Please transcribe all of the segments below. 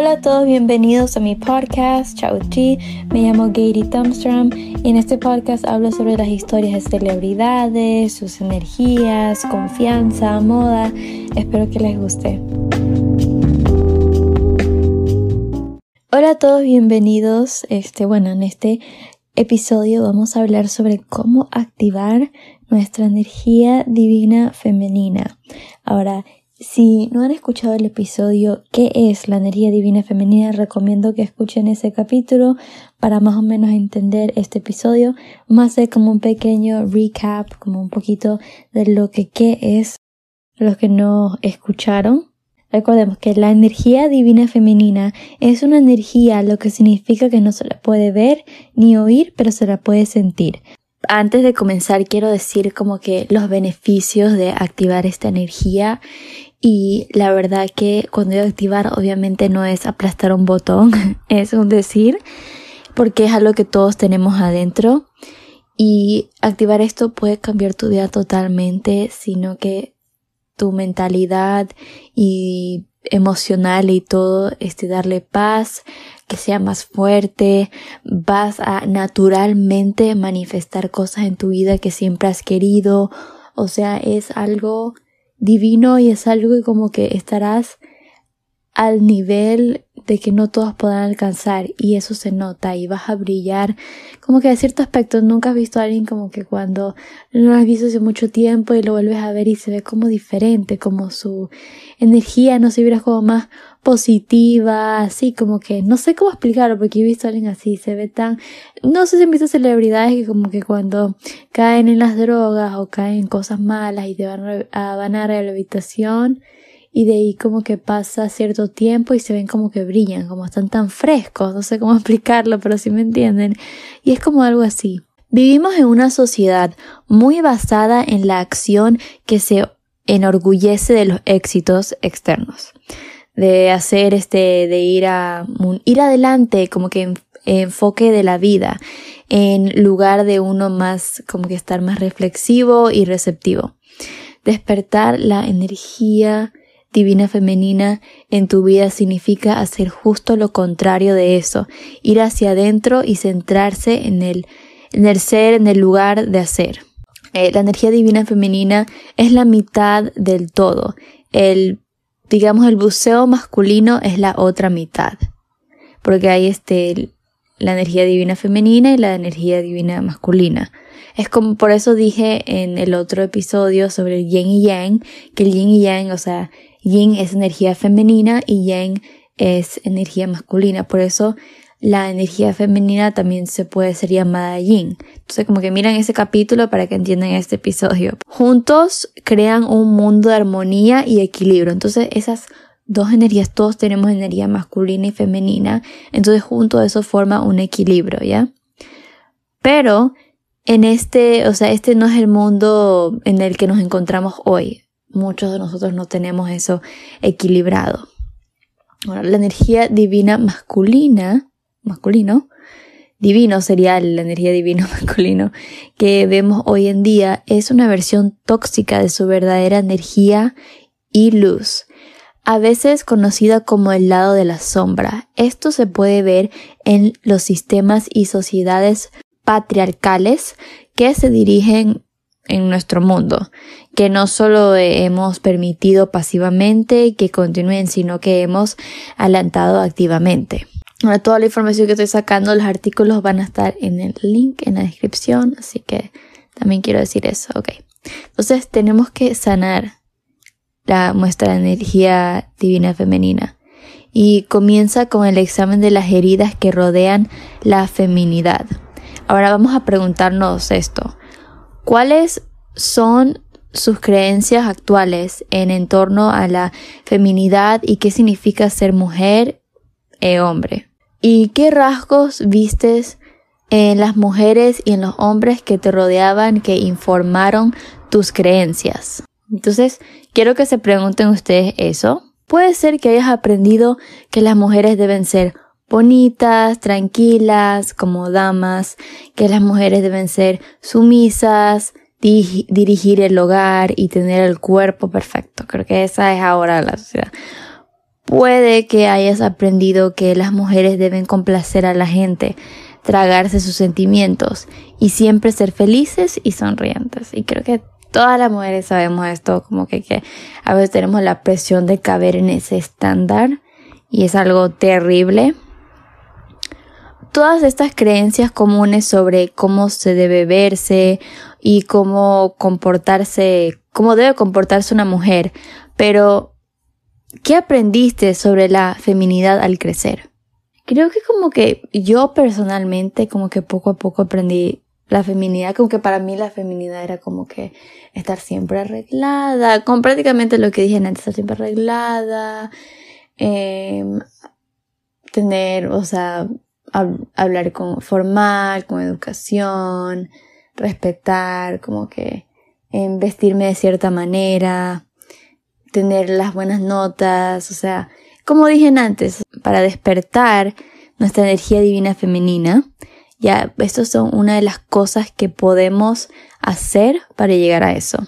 Hola a todos, bienvenidos a mi podcast Chao G. Me llamo Gary Thumbstrom y en este podcast hablo sobre las historias de celebridades, sus energías, confianza, moda. Espero que les guste. Hola a todos, bienvenidos. Este, bueno, en este episodio vamos a hablar sobre cómo activar nuestra energía divina femenina. Ahora, si no han escuchado el episodio ¿Qué es la energía divina femenina? Recomiendo que escuchen ese capítulo para más o menos entender este episodio. Más de como un pequeño recap, como un poquito de lo que qué es los que no escucharon. Recordemos que la energía divina femenina es una energía, lo que significa que no se la puede ver ni oír, pero se la puede sentir. Antes de comenzar quiero decir como que los beneficios de activar esta energía y la verdad que cuando digo activar obviamente no es aplastar un botón, es un decir, porque es algo que todos tenemos adentro. Y activar esto puede cambiar tu vida totalmente, sino que tu mentalidad y emocional y todo, este, darle paz, que sea más fuerte, vas a naturalmente manifestar cosas en tu vida que siempre has querido, o sea, es algo divino y es algo que como que estarás al nivel de que no todos puedan alcanzar y eso se nota y vas a brillar. Como que a cierto aspecto nunca has visto a alguien como que cuando no lo has visto hace mucho tiempo y lo vuelves a ver y se ve como diferente como su energía no se vibra como más positiva así como que no sé cómo explicarlo porque he visto alguien así se ve tan no sé si han visto celebridades que como que cuando caen en las drogas o caen en cosas malas y te van a, van a rehabilitación y de ahí como que pasa cierto tiempo y se ven como que brillan, como están tan frescos, no sé cómo explicarlo, pero sí me entienden. Y es como algo así. Vivimos en una sociedad muy basada en la acción que se enorgullece de los éxitos externos. De hacer este, de ir a, ir adelante, como que enfoque de la vida, en lugar de uno más, como que estar más reflexivo y receptivo. Despertar la energía divina femenina en tu vida significa hacer justo lo contrario de eso, ir hacia adentro y centrarse en el, en el ser, en el lugar de hacer. Eh, la energía divina femenina es la mitad del todo. El, digamos, el buceo masculino es la otra mitad. Porque hay este, la energía divina femenina y la energía divina masculina. Es como por eso dije en el otro episodio sobre el yin y yang, que el yin y yang, o sea, yin es energía femenina y yang es energía masculina. Por eso la energía femenina también se puede ser llamada yin. Entonces como que miran ese capítulo para que entiendan este episodio. Juntos crean un mundo de armonía y equilibrio. Entonces esas dos energías, todos tenemos energía masculina y femenina. Entonces junto a eso forma un equilibrio, ¿ya? Pero en este, o sea, este no es el mundo en el que nos encontramos hoy muchos de nosotros no tenemos eso equilibrado. Ahora, la energía divina masculina, masculino, divino sería la energía divino masculino que vemos hoy en día, es una versión tóxica de su verdadera energía y luz, a veces conocida como el lado de la sombra. Esto se puede ver en los sistemas y sociedades patriarcales que se dirigen en nuestro mundo, que no solo hemos permitido pasivamente que continúen, sino que hemos alentado activamente. Ahora, toda la información que estoy sacando, los artículos van a estar en el link en la descripción, así que también quiero decir eso, ok. Entonces tenemos que sanar la, nuestra energía divina femenina y comienza con el examen de las heridas que rodean la feminidad. Ahora vamos a preguntarnos esto. ¿Cuáles son sus creencias actuales en, torno a la feminidad y qué significa ser mujer e hombre? ¿Y qué rasgos vistes en las mujeres y en los hombres que te rodeaban que informaron tus creencias? Entonces, quiero que se pregunten ustedes eso. Puede ser que hayas aprendido que las mujeres deben ser bonitas, tranquilas, como damas, que las mujeres deben ser sumisas, dirigir el hogar y tener el cuerpo perfecto. Creo que esa es ahora la sociedad. Puede que hayas aprendido que las mujeres deben complacer a la gente, tragarse sus sentimientos y siempre ser felices y sonrientes. Y creo que todas las mujeres sabemos esto, como que, a veces tenemos la presión de caber en ese estándar y es algo terrible. Todas estas creencias comunes sobre cómo se debe verse y cómo comportarse, cómo debe comportarse una mujer, pero ¿qué aprendiste sobre la feminidad al crecer? Creo que como que yo personalmente como que poco a poco aprendí la feminidad, como que para mí la feminidad era como que estar siempre arreglada, con prácticamente lo que dije antes, estar siempre arreglada, em, tener, o sea, hablar con formal, con educación, respetar, como que em, vestirme de cierta manera, tener las buenas notas, o sea, como dije antes, para despertar nuestra energía divina femenina, ya, estas son una de las cosas que podemos hacer para llegar a eso.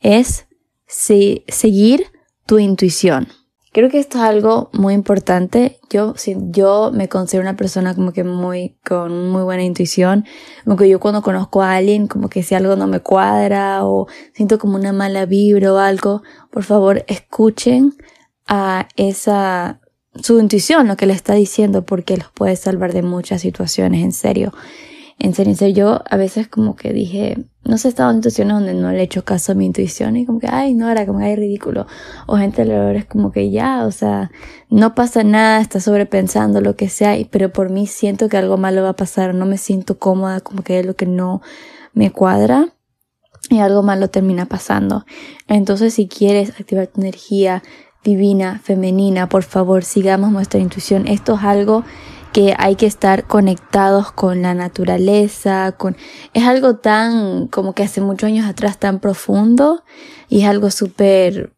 Es seguir tu intuición. Creo que esto es algo muy importante. Yo, si, yo me considero una persona como que muy, con muy buena intuición. Como que yo cuando conozco a alguien, como que si algo no me cuadra o siento como una mala vibra o algo, por favor escuchen a esa su intuición, lo que le está diciendo, porque los puede salvar de muchas situaciones, en serio. En serio, yo a veces como que dije, no sé, he estado en situaciones donde no le he hecho caso a mi intuición y como que, ay, no, era como ay, ridículo. O gente alrededor es como que ya, o sea, no pasa nada, está sobrepensando lo que sea, pero por mí siento que algo malo va a pasar, no me siento cómoda, como que es lo que no me cuadra y algo malo termina pasando. Entonces, si quieres activar tu energía, divina, femenina, por favor, sigamos nuestra intuición. Esto es algo que hay que estar conectados con la naturaleza, con es algo tan como que hace muchos años atrás tan profundo y es algo súper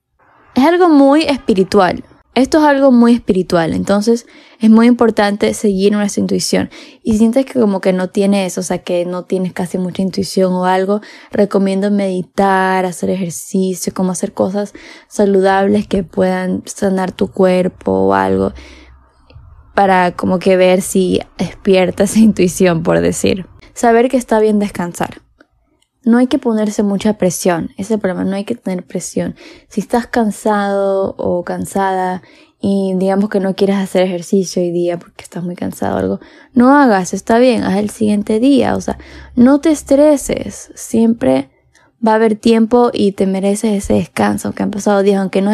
es algo muy espiritual. Esto es algo muy espiritual, entonces es muy importante seguir nuestra intuición. Y si sientes que como que no tienes, o sea, que no tienes casi mucha intuición o algo, recomiendo meditar, hacer ejercicio, como hacer cosas saludables que puedan sanar tu cuerpo o algo para como que ver si despierta esa intuición, por decir. Saber que está bien descansar. No hay que ponerse mucha presión, ese es el problema, no hay que tener presión. Si estás cansado o cansada y digamos que no quieres hacer ejercicio hoy día porque estás muy cansado o algo, no hagas, está bien, haz el siguiente día, o sea, no te estreses, siempre va a haber tiempo y te mereces ese descanso, aunque han pasado días, aunque no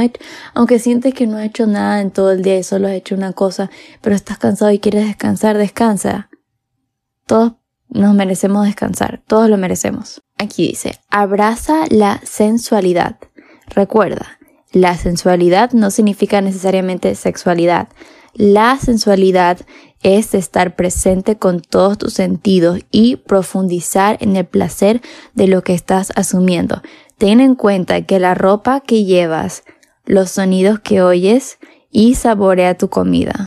aunque sientes que no has hecho nada en todo el día y solo has hecho una cosa, pero estás cansado y quieres descansar, descansa. Todos nos merecemos descansar, todos lo merecemos. Aquí dice, abraza la sensualidad. Recuerda, la sensualidad no significa necesariamente sexualidad. La sensualidad es estar presente con todos tus sentidos y profundizar en el placer de lo que estás asumiendo. Ten en cuenta que la ropa que llevas, los sonidos que oyes y saborea tu comida.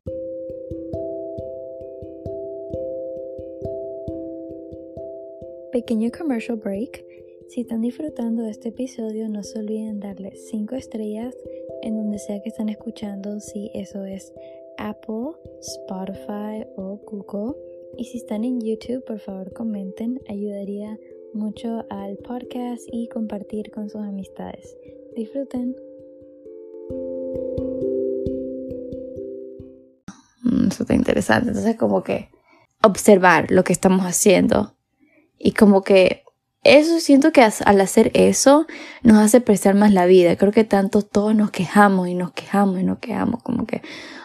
Pequeño commercial break. Si están disfrutando de este episodio, no se olviden darle 5 estrellas en donde sea que están escuchando, si eso es Apple, Spotify o Google. Y si están en YouTube, por favor comenten, ayudaría mucho al podcast y compartir con sus amistades. Disfruten. Mm, eso interesante. Entonces, como que observar lo que estamos haciendo y como que eso siento que al hacer eso nos hace apreciar más la vida. Creo que tanto todos nos quejamos y nos quejamos y nos quejamos como que,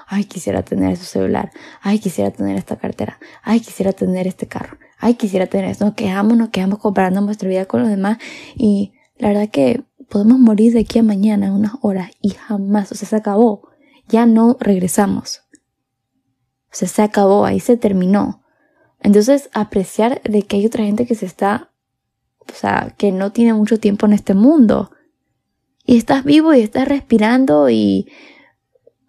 ay, quisiera tener ese celular, ay, quisiera tener esta cartera, ay, quisiera tener este carro, ay, quisiera tener esto. Nos quejamos, nos quejamos comparando nuestra vida con los demás y la verdad que podemos morir de aquí a mañana en unas horas y jamás, o sea, se acabó. Ya no regresamos. O sea, se acabó, ahí se terminó. Entonces, apreciar de que hay otra gente que se está, o sea, que no tiene mucho tiempo en este mundo. Y estás vivo y estás respirando y,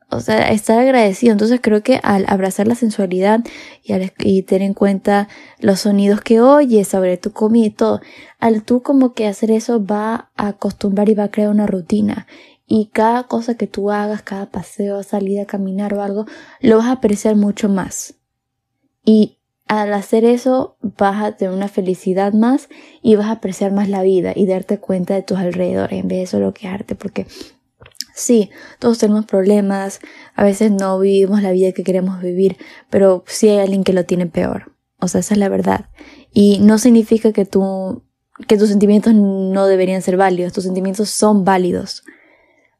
o sea, estar agradecido. Entonces creo que al abrazar la sensualidad y, al, y tener en cuenta los sonidos que oyes sobre tu comida y todo, al tú como que hacer eso va a acostumbrar y va a crear una rutina. y cada cosa que tú hagas, cada paseo, salida caminar o algo, lo vas a apreciar mucho más. Y al hacer eso vas a tener una felicidad más y vas a apreciar más la vida y darte cuenta de tus alrededores en vez de solo quejarte porque sí, todos tenemos problemas, a veces no vivimos la vida que queremos vivir, pero sí hay alguien que lo tiene peor. O sea, esa es la verdad. Y no significa que tú, que tus sentimientos no deberían ser válidos, tus sentimientos son válidos.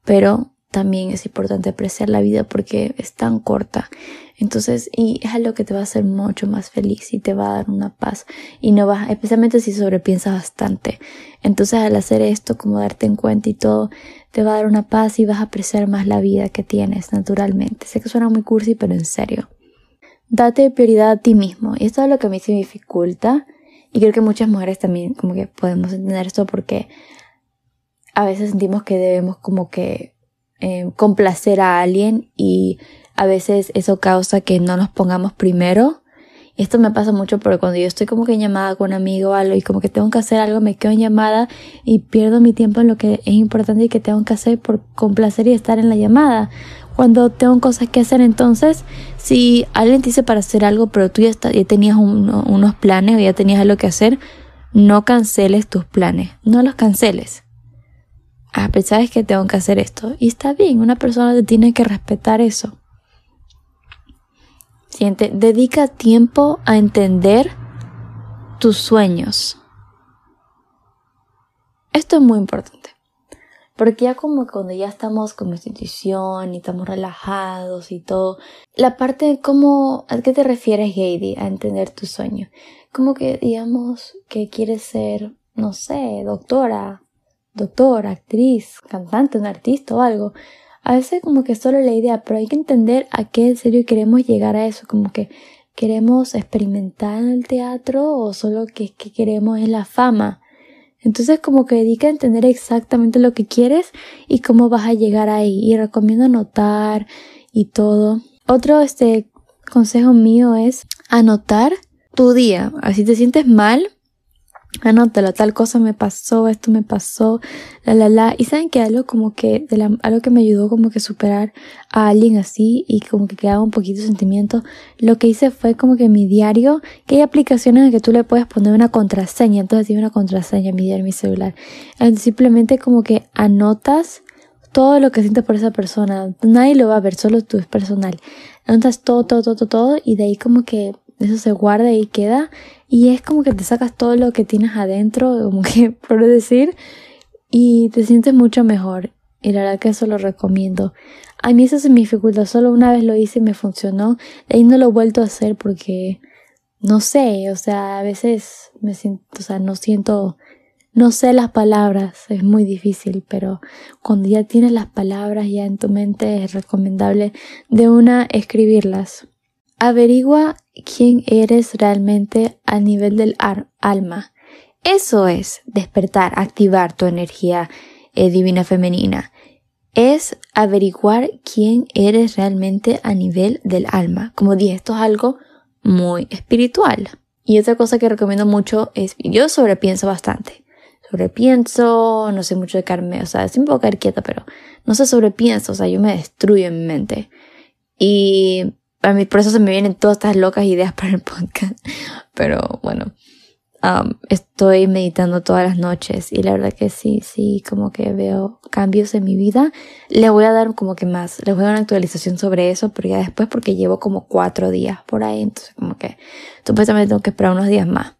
Pero también es importante apreciar la vida porque es tan corta. Entonces, y es algo que te va a hacer mucho más feliz y te va a dar una paz. Y no vas, especialmente si sobrepiensas bastante. Entonces, al hacer esto, como darte en cuenta y todo, te va a dar una paz y vas a apreciar más la vida que tienes naturalmente. Sé que suena muy cursi, pero en serio. Date prioridad a ti mismo. Y esto es lo que a mí se me dificulta. Y creo que muchas mujeres también como que podemos entender esto porque a veces sentimos que debemos como que eh, complacer a alguien y a veces eso causa que no nos pongamos primero. Esto me pasa mucho porque cuando yo estoy como que en llamada con un amigo o algo y como que tengo que hacer algo, me quedo en llamada y pierdo mi tiempo en lo que es importante y que tengo que hacer por complacer y estar en la llamada. Cuando tengo cosas que hacer, entonces, si alguien te dice para hacer algo, pero tú ya, tenías unos planes o ya tenías algo que hacer, no canceles tus planes, no los canceles ah, pero sabes que tengo que hacer esto. Y está bien, una persona te tiene que respetar eso. Siente, dedica tiempo a entender tus sueños. Esto es muy importante. Porque ya como cuando ya estamos como institución y estamos relajados y todo, la parte de cómo, ¿a qué te refieres, Heidi, a entender tu sueño? Como que digamos que quieres ser, no sé, doctora doctor, actriz, cantante, un artista o algo. A veces como que solo la idea, pero hay que entender a qué en serio queremos llegar a eso, como que queremos experimentar en el teatro o solo que, que queremos es la fama. Entonces como que dedica a entender exactamente lo que quieres y cómo vas a llegar ahí. Y recomiendo anotar y todo. Otro este consejo mío es anotar tu día. Así te sientes mal, anótalo, tal cosa me pasó, esto me pasó, la la la. Y saben que algo como que, de la, algo que me ayudó como que superar a alguien así y como que quedaba un poquito de sentimiento, lo que hice fue como que mi diario, que hay aplicaciones en que tú le puedes poner una contraseña, entonces tiene una contraseña en mi diario, mi celular. Simplemente como que anotas todo lo que sientes por esa persona. Nadie lo va a ver, solo tú es personal. Anotas todo, todo, todo, todo y de ahí como que eso se guarda y queda y es como que te sacas todo lo que tienes adentro, como que por decir, y te sientes mucho mejor. Y la verdad que eso lo recomiendo. A mí eso se me dificulta, solo una vez lo hice y me funcionó. De ahí no lo he vuelto a hacer porque, no sé, o sea, a veces me siento, o sea, no siento, no sé las palabras, es muy difícil, pero cuando ya tienes las palabras ya en tu mente es recomendable de una escribirlas. Averigua quién eres realmente a nivel del alma. Eso es despertar, activar tu energía eh, divina femenina. Es averiguar quién eres realmente a nivel del alma. Como dije, esto es algo muy espiritual. Y otra cosa que recomiendo mucho es, yo sobrepienso bastante. Sobrepienso, no sé mucho de carme, o sea, siempre puedo caer quieta, pero no sé sobrepienso, o sea, yo me destruyo en mi mente. Y a mí por eso se me vienen todas estas locas ideas para el podcast. Pero bueno, um, estoy meditando todas las noches y la verdad que sí, sí, como que veo cambios en mi vida. Le voy a dar como que más, les voy a dar una actualización sobre eso, pero ya después porque llevo como cuatro días por ahí, entonces como que supuestamente tengo que esperar unos días más.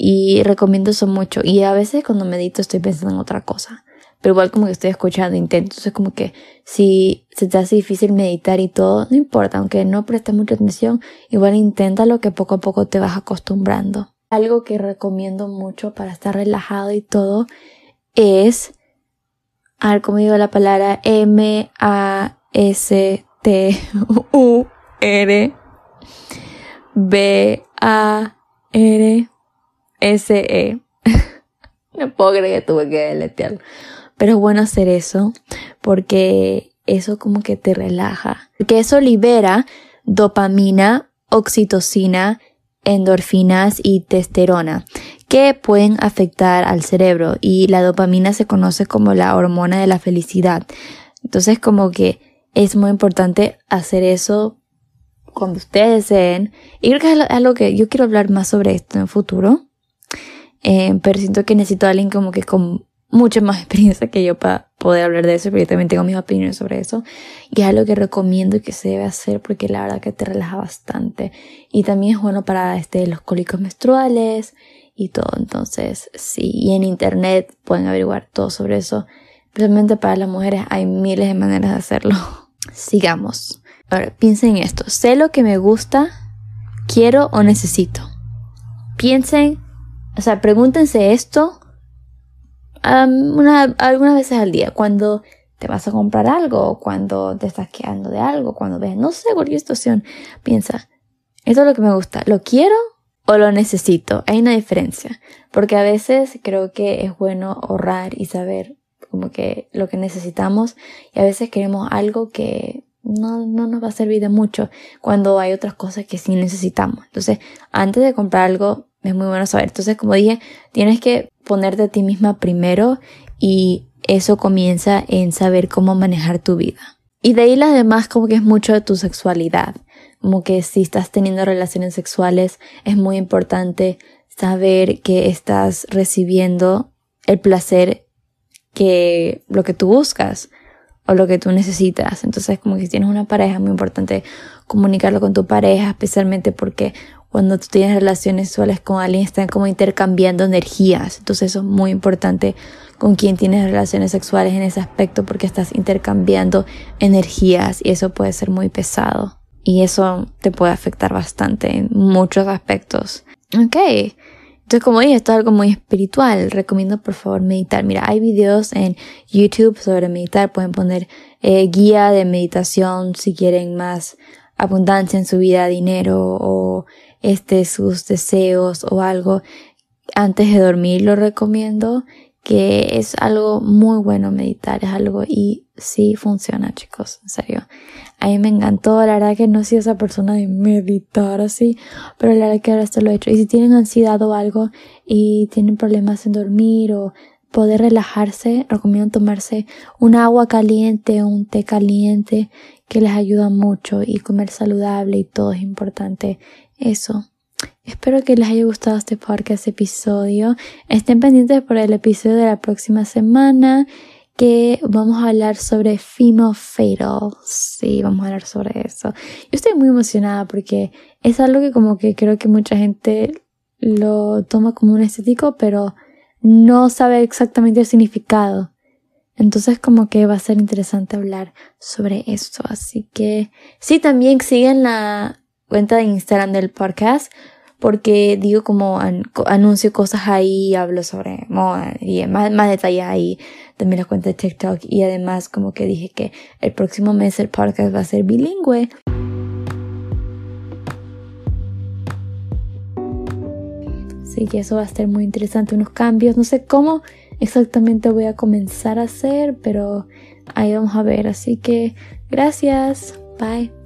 Y recomiendo eso mucho. Y a veces cuando medito estoy pensando en otra cosa pero igual como que estoy escuchando, intento, entonces como que si se te hace difícil meditar y todo, no importa, aunque no prestes mucha atención, igual inténtalo que poco a poco te vas acostumbrando. Algo que recomiendo mucho para estar relajado y todo es, a ver cómo digo la palabra, M-A-S-T-U-R B-A-R-S-E. no puedo creer que tuve que deletearlo. Pero es bueno hacer eso porque eso como que te relaja. Porque eso libera dopamina, oxitocina, endorfinas y testosterona que pueden afectar al cerebro y la dopamina se conoce como la hormona de la felicidad. Entonces como que es muy importante hacer eso cuando ustedes deseen. Y creo que es algo que yo quiero hablar más sobre esto en el futuro. Eh, pero siento que necesito a alguien como que con mucha más experiencia que yo para poder hablar de eso, pero yo también tengo mis opiniones sobre eso. Y es algo que recomiendo que se debe hacer porque la verdad que te relaja bastante. Y también es bueno para este, los cólicos menstruales y todo. Entonces, sí, y en internet pueden averiguar todo sobre eso. Realmente para las mujeres hay miles de maneras de hacerlo. Sigamos. Ahora, piensen en esto. Sé lo que me gusta, quiero o necesito. Piensen, o sea, pregúntense esto algunas veces al día. Cuando te vas a comprar algo, cuando te estás quedando de algo, cuando ves, no sé, cualquier situación, piensa, esto es lo que me gusta, ¿lo quiero o lo necesito? Hay una diferencia, porque a veces creo que es bueno ahorrar y saber como que lo que necesitamos y a veces queremos algo que no, no nos va a servir de mucho cuando hay otras cosas que sí necesitamos. Entonces, antes de comprar algo, es muy bueno saber. Entonces, como dije, tienes que ponerte a ti misma primero y eso comienza en saber cómo manejar tu vida. Y de ahí las demás como que es mucho de tu sexualidad. Como que si estás teniendo relaciones sexuales es muy importante saber que estás recibiendo el placer que lo que tú buscas o lo que tú necesitas. Entonces, como que si tienes una pareja, es muy importante comunicarlo con tu pareja, especialmente porque cuando tú tienes relaciones sexuales con alguien, están como intercambiando energías. Entonces, eso es muy importante con quien tienes relaciones sexuales en ese aspecto porque estás intercambiando energías y eso puede ser muy pesado. Y eso te puede afectar bastante en muchos aspectos. Ok. Entonces, como dije, esto es algo muy espiritual. Recomiendo, por favor, meditar. Mira, hay videos en YouTube sobre meditar. Pueden poner eh, guía de meditación si quieren más abundancia en su vida, dinero o este, sus deseos o algo. Antes de dormir lo recomiendo que es algo muy bueno meditar, es algo y sí funciona, chicos, en serio. A mí me encantó, la verdad que no soy esa persona de meditar así, pero la verdad que ahora esto lo he hecho. Y si tienen ansiedad o algo y tienen problemas en dormir o poder relajarse, recomiendo tomarse un agua caliente un té caliente que les ayuda mucho y comer saludable y todo es importante. Eso. Espero que les haya gustado este podcast episodio. Estén pendientes por el episodio de la próxima semana que vamos a hablar sobre Female Fatal. Sí, vamos a hablar sobre eso. Yo estoy muy emocionada porque es algo que como que creo que mucha gente lo toma como un estético, pero no sabe exactamente el significado. Entonces como que va a ser interesante hablar sobre esto. Así que sí, también siguen la cuenta de Instagram del podcast porque digo como anuncio cosas ahí, hablo sobre moda y más, más detalles ahí, también la cuenta de TikTok y además como que dije que el próximo mes el podcast va a ser bilingüe. Así que eso va a estar muy interesante, unos cambios, no sé cómo exactamente voy a comenzar a hacer, pero ahí vamos a ver, así que gracias, bye.